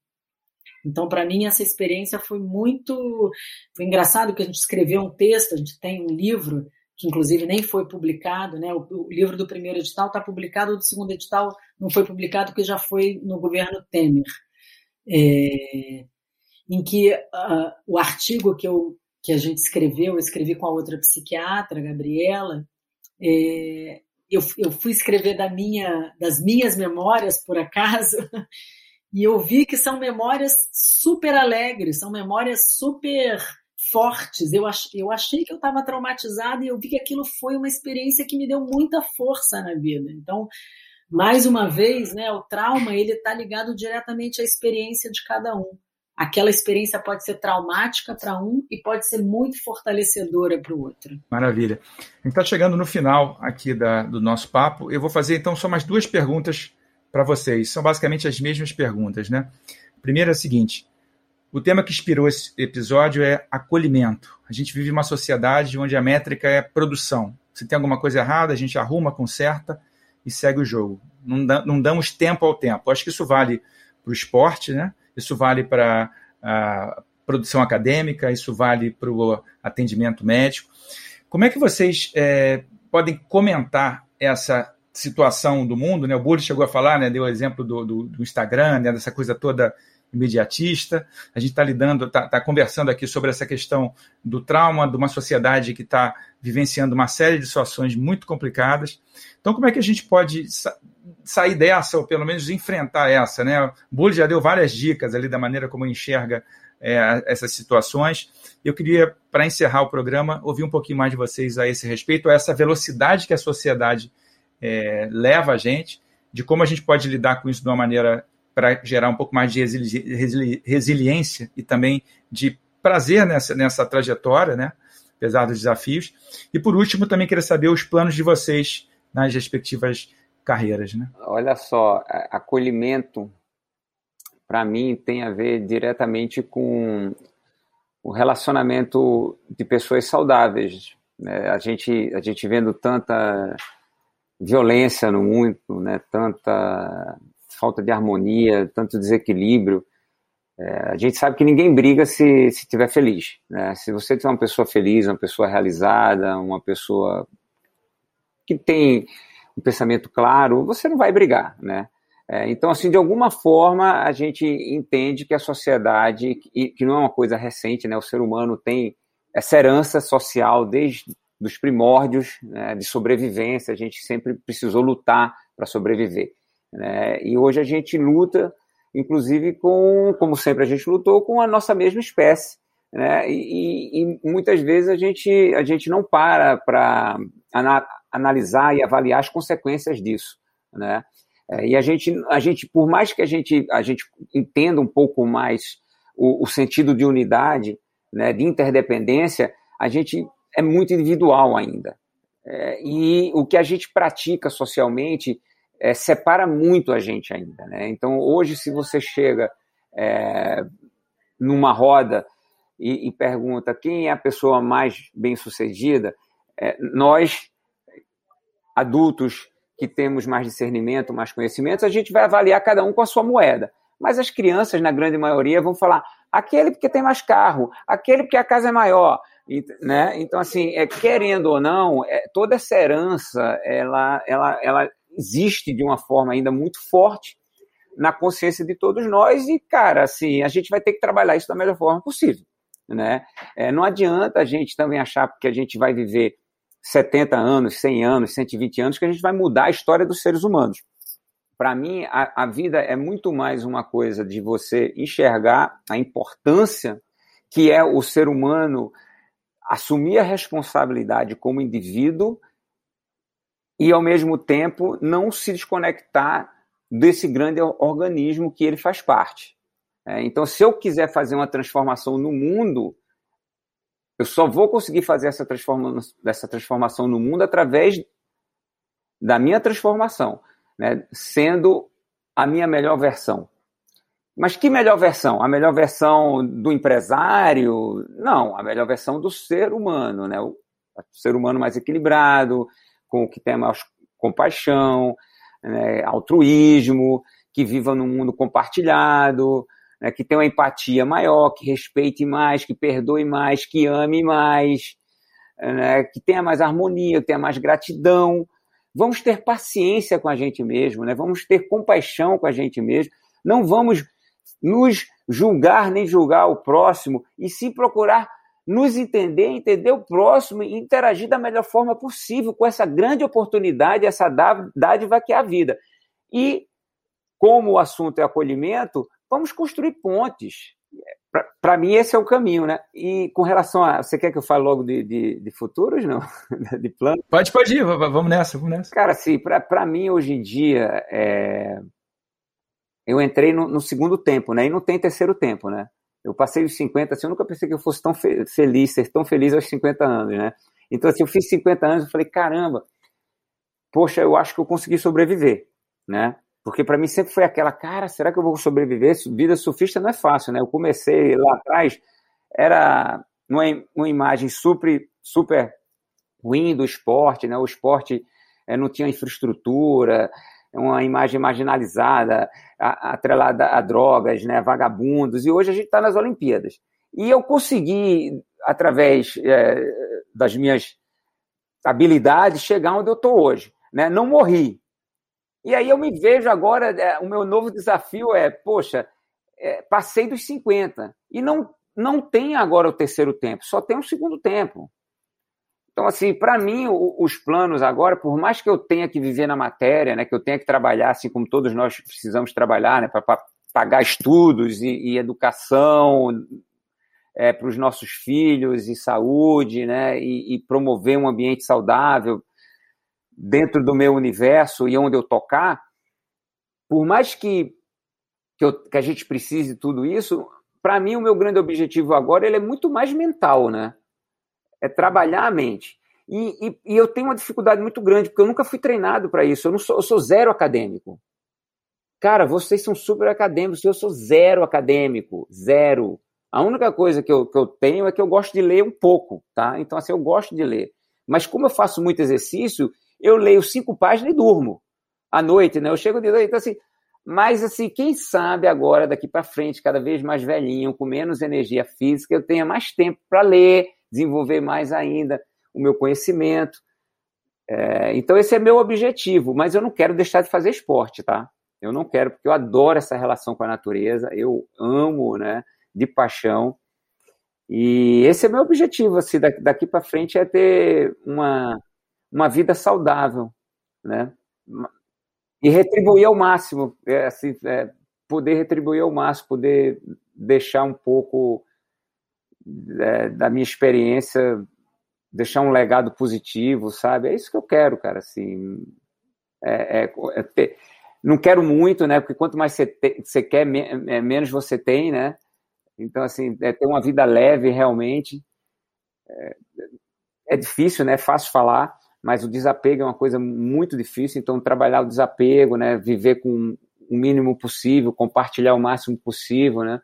Então, para mim, essa experiência foi muito. Foi engraçado que a gente escreveu um texto, a gente tem um livro, que inclusive nem foi publicado, né? O, o livro do primeiro edital está publicado, o do segundo edital não foi publicado, porque já foi no governo Temer. É, em que uh, o artigo que, eu, que a gente escreveu, eu escrevi com a outra psiquiatra, Gabriela, é, eu, eu fui escrever da minha, das minhas memórias, por acaso, (laughs) e eu vi que são memórias super alegres, são memórias super fortes. Eu, ach, eu achei que eu estava traumatizada e eu vi que aquilo foi uma experiência que me deu muita força na vida. Então, mais uma vez, né, o trauma ele está ligado diretamente à experiência de cada um. Aquela experiência pode ser traumática para um e pode ser muito fortalecedora para o outro. Maravilha. A gente está chegando no final aqui da, do nosso papo. Eu vou fazer então só mais duas perguntas para vocês. São basicamente as mesmas perguntas, né? Primeira é a seguinte: o tema que inspirou esse episódio é acolhimento. A gente vive uma sociedade onde a métrica é produção. Se tem alguma coisa errada, a gente arruma, conserta e segue o jogo. Não, dá, não damos tempo ao tempo. Acho que isso vale para o esporte, né? Isso vale para a produção acadêmica, isso vale para o atendimento médico. Como é que vocês é, podem comentar essa situação do mundo, né? O Burri chegou a falar, né? Deu o exemplo do, do, do Instagram, né? Dessa coisa toda imediatista. A gente está lidando, está tá conversando aqui sobre essa questão do trauma de uma sociedade que está vivenciando uma série de situações muito complicadas. Então, como é que a gente pode sa sair dessa, ou pelo menos enfrentar essa, né? O Bully já deu várias dicas ali da maneira como enxerga é, essas situações. Eu queria, para encerrar o programa, ouvir um pouquinho mais de vocês a esse respeito, a essa velocidade que a sociedade é, leva a gente, de como a gente pode lidar com isso de uma maneira para gerar um pouco mais de resili resili resiliência e também de prazer nessa, nessa trajetória, né? apesar dos desafios. E por último, também queria saber os planos de vocês nas respectivas carreiras. Né? Olha só, acolhimento para mim tem a ver diretamente com o relacionamento de pessoas saudáveis. Né? A gente a gente vendo tanta violência no mundo, né? Tanta falta de harmonia, tanto desequilíbrio. É, a gente sabe que ninguém briga se estiver feliz. Né? Se você tiver uma pessoa feliz, uma pessoa realizada, uma pessoa que tem um pensamento claro, você não vai brigar, né? É, então, assim, de alguma forma, a gente entende que a sociedade, que não é uma coisa recente, né? O ser humano tem essa herança social desde os primórdios né, de sobrevivência, a gente sempre precisou lutar para sobreviver. Né? E hoje a gente luta, inclusive, com, como sempre a gente lutou, com a nossa mesma espécie. Né? E, e, muitas vezes a gente, a gente não para para ana, analisar e avaliar as consequências disso. Né? É, e a gente, a gente, por mais que a gente, a gente entenda um pouco mais o, o sentido de unidade, né, de interdependência, a gente é muito individual ainda. É, e o que a gente pratica socialmente é, separa muito a gente ainda. Né? Então, hoje, se você chega é, numa roda e, e, pergunta quem é a pessoa mais bem-sucedida, é, nós, adultos que temos mais discernimento, mais conhecimentos, a gente vai avaliar cada um com a sua moeda. Mas as crianças, na grande maioria, vão falar aquele porque tem mais carro, aquele porque a casa é maior, né? Então, assim, é, querendo ou não, é, toda essa herança, ela, ela, ela existe de uma forma ainda muito forte na consciência de todos nós e, cara, assim, a gente vai ter que trabalhar isso da melhor forma possível, né? É, não adianta a gente também achar que a gente vai viver 70 anos, 100 anos, 120 anos, que a gente vai mudar a história dos seres humanos. Para mim, a, a vida é muito mais uma coisa de você enxergar a importância que é o ser humano assumir a responsabilidade como indivíduo e, ao mesmo tempo, não se desconectar desse grande organismo que ele faz parte. É, então, se eu quiser fazer uma transformação no mundo, eu só vou conseguir fazer essa, transforma essa transformação no mundo através da minha transformação, né? sendo a minha melhor versão. Mas que melhor versão? A melhor versão do empresário? Não, a melhor versão do ser humano, né? O ser humano mais equilibrado, com o que tem mais compaixão, né? altruísmo, que viva num mundo compartilhado, né, que tenha uma empatia maior, que respeite mais, que perdoe mais, que ame mais, né, que tenha mais harmonia, que tenha mais gratidão. Vamos ter paciência com a gente mesmo, né? vamos ter compaixão com a gente mesmo. Não vamos nos julgar nem julgar o próximo, e sim procurar nos entender, entender o próximo e interagir da melhor forma possível com essa grande oportunidade, essa dádiva que é a vida. E, como o assunto é acolhimento, Vamos construir pontes. Para mim, esse é o caminho, né? E com relação a. Você quer que eu fale logo de, de, de futuros, não? (laughs) de plano? Pode, pode ir, vamos nessa, vamos nessa. Cara, assim, para mim, hoje em dia, é... eu entrei no, no, segundo tempo, né? E não tem terceiro tempo, né? Eu passei os 50, assim, eu nunca pensei que eu fosse tão fe feliz, ser tão feliz aos 50 anos, né? Então, assim, eu fiz 50 anos, eu falei, caramba, poxa, eu acho que eu consegui sobreviver, né? Porque para mim sempre foi aquela, cara, será que eu vou sobreviver? Vida surfista não é fácil, né? Eu comecei lá atrás, era uma, uma imagem super, super ruim do esporte, né? O esporte é, não tinha infraestrutura, uma imagem marginalizada, atrelada a drogas, né? Vagabundos, e hoje a gente está nas Olimpíadas. E eu consegui, através é, das minhas habilidades, chegar onde eu estou hoje. Né? Não morri, e aí eu me vejo agora, é, o meu novo desafio é, poxa, é, passei dos 50 e não, não tem agora o terceiro tempo, só tem o segundo tempo. Então, assim, para mim, os planos agora, por mais que eu tenha que viver na matéria, né, que eu tenha que trabalhar, assim como todos nós precisamos trabalhar, né, para pagar estudos e, e educação é, para os nossos filhos e saúde, né, e, e promover um ambiente saudável dentro do meu universo e onde eu tocar, por mais que, que, eu, que a gente precise tudo isso, para mim o meu grande objetivo agora ele é muito mais mental, né? É trabalhar a mente. E, e, e eu tenho uma dificuldade muito grande, porque eu nunca fui treinado para isso. Eu, não sou, eu sou zero acadêmico. Cara, vocês são super acadêmicos, eu sou zero acadêmico, zero. A única coisa que eu, que eu tenho é que eu gosto de ler um pouco, tá? Então, assim, eu gosto de ler. Mas como eu faço muito exercício, eu leio cinco páginas e durmo à noite, né? Eu chego de noite, então assim, mas assim, quem sabe agora daqui para frente, cada vez mais velhinho, com menos energia física, eu tenha mais tempo para ler, desenvolver mais ainda o meu conhecimento. É, então esse é meu objetivo, mas eu não quero deixar de fazer esporte, tá? Eu não quero porque eu adoro essa relação com a natureza, eu amo, né? De paixão. E esse é meu objetivo, assim, daqui para frente é ter uma, uma vida saudável, né? E retribuir ao máximo, é, assim, é, poder retribuir ao máximo, poder deixar um pouco é, da minha experiência, deixar um legado positivo, sabe? É isso que eu quero, cara, assim. É, é, é ter, não quero muito, né? Porque quanto mais você, te, você quer, é, menos você tem, né? Então, assim, é ter uma vida leve realmente. É, é difícil, né? É fácil falar, mas o desapego é uma coisa muito difícil. Então, trabalhar o desapego, né? Viver com o mínimo possível, compartilhar o máximo possível, né?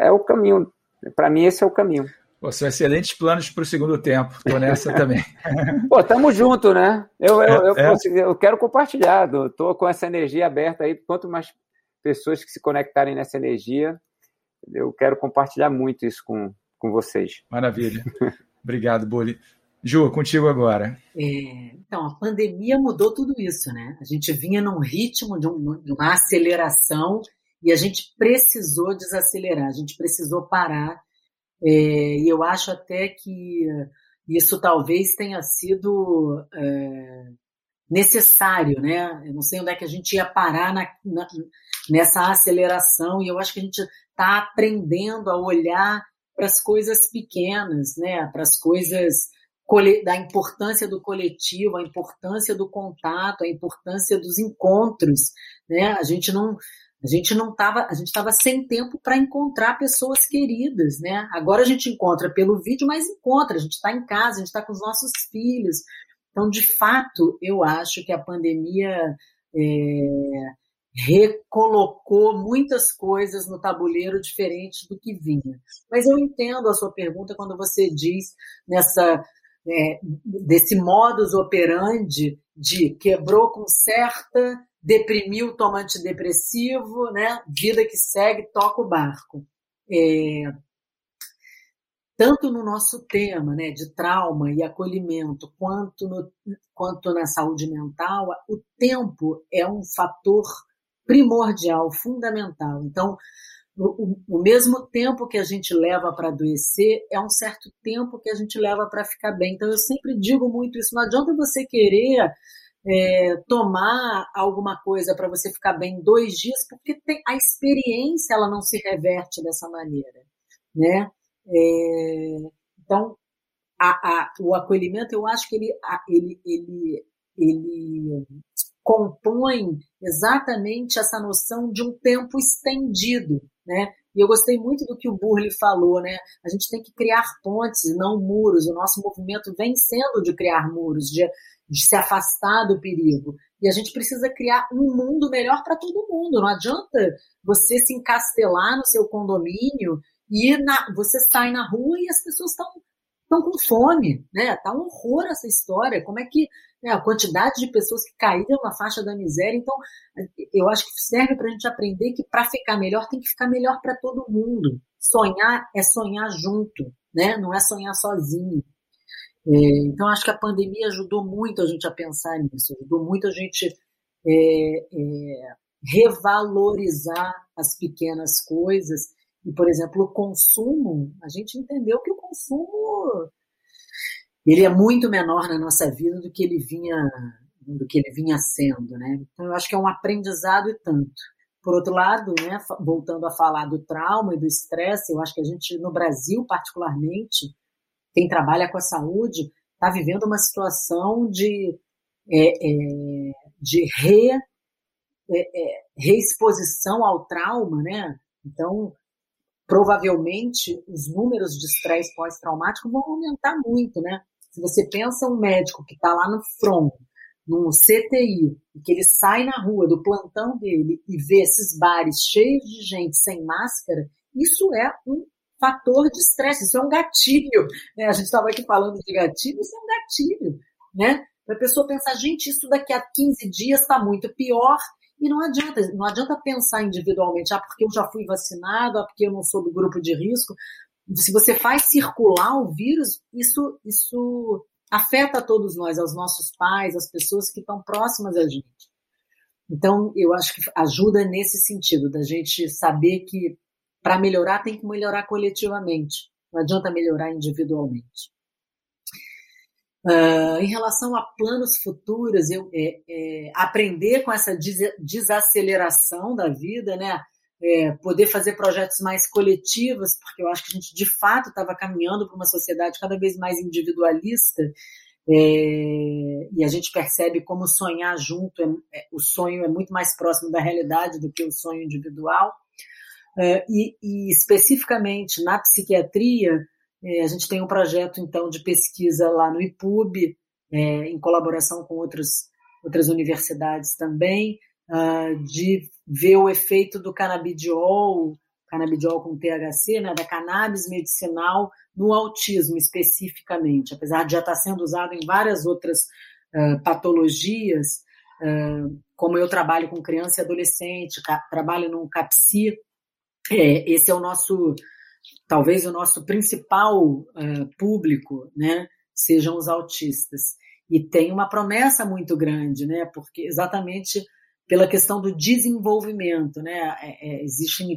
É o caminho. Para mim, esse é o caminho. Pô, são excelentes planos para o segundo tempo. Estou nessa (laughs) também. Pô, tamo junto, né? Eu, eu, eu, é. eu quero compartilhar. Estou com essa energia aberta aí. Quanto mais pessoas que se conectarem nessa energia, eu quero compartilhar muito isso com, com vocês. Maravilha. Obrigado, Boli. Ju, contigo agora. É, então, a pandemia mudou tudo isso, né? A gente vinha num ritmo de, um, de uma aceleração e a gente precisou desacelerar, a gente precisou parar. É, e eu acho até que isso talvez tenha sido é, necessário, né? Eu não sei onde é que a gente ia parar na, na, nessa aceleração, e eu acho que a gente está aprendendo a olhar para as coisas pequenas, né? Para as coisas da importância do coletivo, a importância do contato, a importância dos encontros, né? A gente não a gente não estava, a gente estava sem tempo para encontrar pessoas queridas, né? Agora a gente encontra pelo vídeo, mas encontra, a gente está em casa, a gente está com os nossos filhos. Então, de fato, eu acho que a pandemia é, recolocou muitas coisas no tabuleiro diferente do que vinha. Mas eu entendo a sua pergunta quando você diz nessa é, desse modus operandi de quebrou com certa, deprimiu, toma antidepressivo, né? Vida que segue, toca o barco. É, tanto no nosso tema né, de trauma e acolhimento, quanto, no, quanto na saúde mental, o tempo é um fator primordial, fundamental. Então, o, o mesmo tempo que a gente leva para adoecer é um certo tempo que a gente leva para ficar bem. Então, eu sempre digo muito isso: não adianta você querer é, tomar alguma coisa para você ficar bem dois dias, porque tem, a experiência ela não se reverte dessa maneira, né? É, então, a, a, o acolhimento, eu acho que ele, a, ele, ele, ele compõe exatamente essa noção de um tempo estendido, né? E eu gostei muito do que o Burley falou, né? A gente tem que criar pontes não muros. O nosso movimento vem sendo de criar muros, de, de se afastar do perigo. E a gente precisa criar um mundo melhor para todo mundo. Não adianta você se encastelar no seu condomínio e na, você sai na rua e as pessoas estão estão com fome, né? Tá um horror essa história. Como é que né, a quantidade de pessoas que caíram na faixa da miséria? Então, eu acho que serve para a gente aprender que para ficar melhor tem que ficar melhor para todo mundo. Sonhar é sonhar junto, né? Não é sonhar sozinho. É, então, acho que a pandemia ajudou muito a gente a pensar nisso, ajudou muito a gente é, é, revalorizar as pequenas coisas e, por exemplo, o consumo, a gente entendeu que o consumo ele é muito menor na nossa vida do que ele vinha do que ele vinha sendo, né? Então eu acho que é um aprendizado e tanto. Por outro lado, né, voltando a falar do trauma e do estresse, eu acho que a gente no Brasil particularmente, quem trabalha com a saúde, está vivendo uma situação de é, é, de re, é, é reexposição ao trauma, né? Então provavelmente os números de estresse pós-traumático vão aumentar muito, né? Se você pensa um médico que está lá no front, num CTI, e que ele sai na rua do plantão dele e vê esses bares cheios de gente sem máscara, isso é um fator de estresse, isso é um gatilho. Né? A gente estava aqui falando de gatilho, isso é um gatilho, né? para a pessoa pensar, gente, isso daqui a 15 dias está muito pior, e não adianta, não adianta pensar individualmente, ah, porque eu já fui vacinado, ah, porque eu não sou do grupo de risco. Se você faz circular o vírus, isso, isso afeta todos nós, aos nossos pais, as pessoas que estão próximas a gente. Então, eu acho que ajuda nesse sentido, da gente saber que para melhorar tem que melhorar coletivamente, não adianta melhorar individualmente. Uh, em relação a planos futuros, eu é, é, aprender com essa des desaceleração da vida, né? É, poder fazer projetos mais coletivos, porque eu acho que a gente de fato estava caminhando para uma sociedade cada vez mais individualista, é, e a gente percebe como sonhar junto, é, é, o sonho é muito mais próximo da realidade do que o sonho individual. E, e especificamente na psiquiatria, é, a gente tem um projeto, então, de pesquisa lá no IPUB, é, em colaboração com outras, outras universidades também, uh, de ver o efeito do canabidiol, canabidiol com THC, né, da cannabis medicinal no autismo especificamente, apesar de já estar sendo usado em várias outras uh, patologias, uh, como eu trabalho com criança e adolescente, trabalho no CAPSI, é, esse é o nosso talvez o nosso principal uh, público, né, sejam os autistas. E tem uma promessa muito grande, né, porque exatamente pela questão do desenvolvimento, né, é, é, existem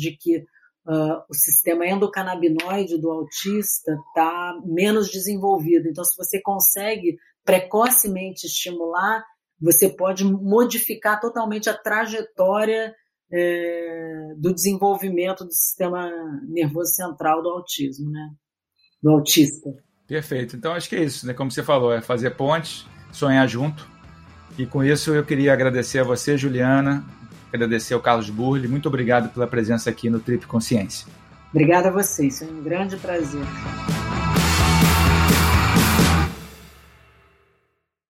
de que uh, o sistema endocannabinoide do autista está menos desenvolvido. Então, se você consegue precocemente estimular, você pode modificar totalmente a trajetória é, do desenvolvimento do sistema nervoso central do autismo, né? Do autista. Perfeito. Então acho que é isso, né? Como você falou, é fazer pontes, sonhar junto. E com isso eu queria agradecer a você, Juliana, agradecer ao Carlos Burli. Muito obrigado pela presença aqui no Trip Consciência. Obrigada a vocês, foi um grande prazer.